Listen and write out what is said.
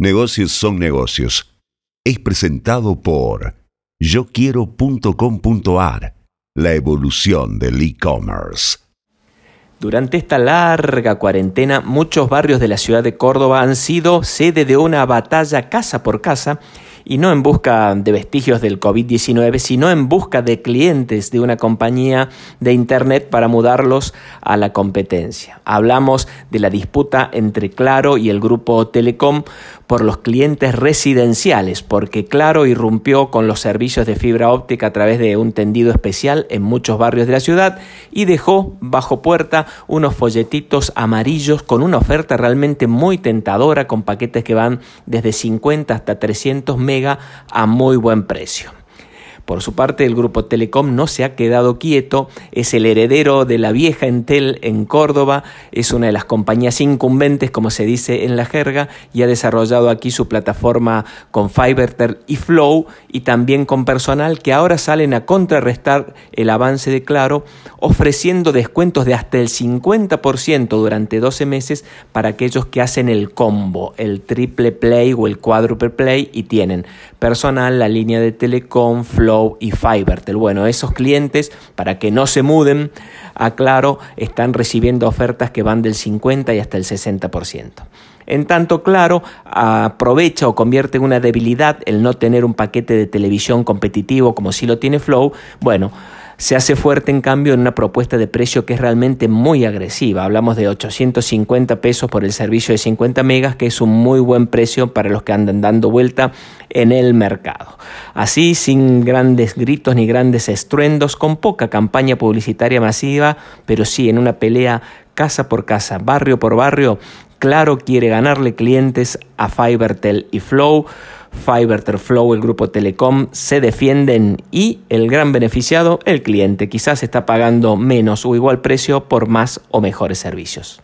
Negocios son negocios. Es presentado por yoquiero.com.ar, la evolución del e-commerce. Durante esta larga cuarentena, muchos barrios de la ciudad de Córdoba han sido sede de una batalla casa por casa y no en busca de vestigios del COVID-19, sino en busca de clientes de una compañía de Internet para mudarlos a la competencia. Hablamos de la disputa entre Claro y el grupo Telecom por los clientes residenciales, porque Claro irrumpió con los servicios de fibra óptica a través de un tendido especial en muchos barrios de la ciudad y dejó bajo puerta unos folletitos amarillos con una oferta realmente muy tentadora con paquetes que van desde 50 hasta 300 a muy buen precio. Por su parte, el grupo Telecom no se ha quedado quieto, es el heredero de la vieja Entel en Córdoba, es una de las compañías incumbentes, como se dice en la jerga, y ha desarrollado aquí su plataforma con Fivertel y Flow, y también con personal que ahora salen a contrarrestar el avance de Claro, ofreciendo descuentos de hasta el 50% durante 12 meses para aquellos que hacen el combo, el triple play o el cuádruple play, y tienen personal, la línea de Telecom, Flow, y Fivertel. Bueno, esos clientes, para que no se muden a Claro, están recibiendo ofertas que van del 50 y hasta el 60%. En tanto, Claro aprovecha o convierte en una debilidad el no tener un paquete de televisión competitivo como si lo tiene Flow. Bueno, se hace fuerte en cambio en una propuesta de precio que es realmente muy agresiva. Hablamos de 850 pesos por el servicio de 50 megas, que es un muy buen precio para los que andan dando vuelta en el mercado. Así, sin grandes gritos ni grandes estruendos, con poca campaña publicitaria masiva, pero sí en una pelea casa por casa, barrio por barrio, claro quiere ganarle clientes a Fibertel y Flow Fiverr, Flow, el grupo Telecom se defienden y el gran beneficiado, el cliente, quizás está pagando menos o igual precio por más o mejores servicios.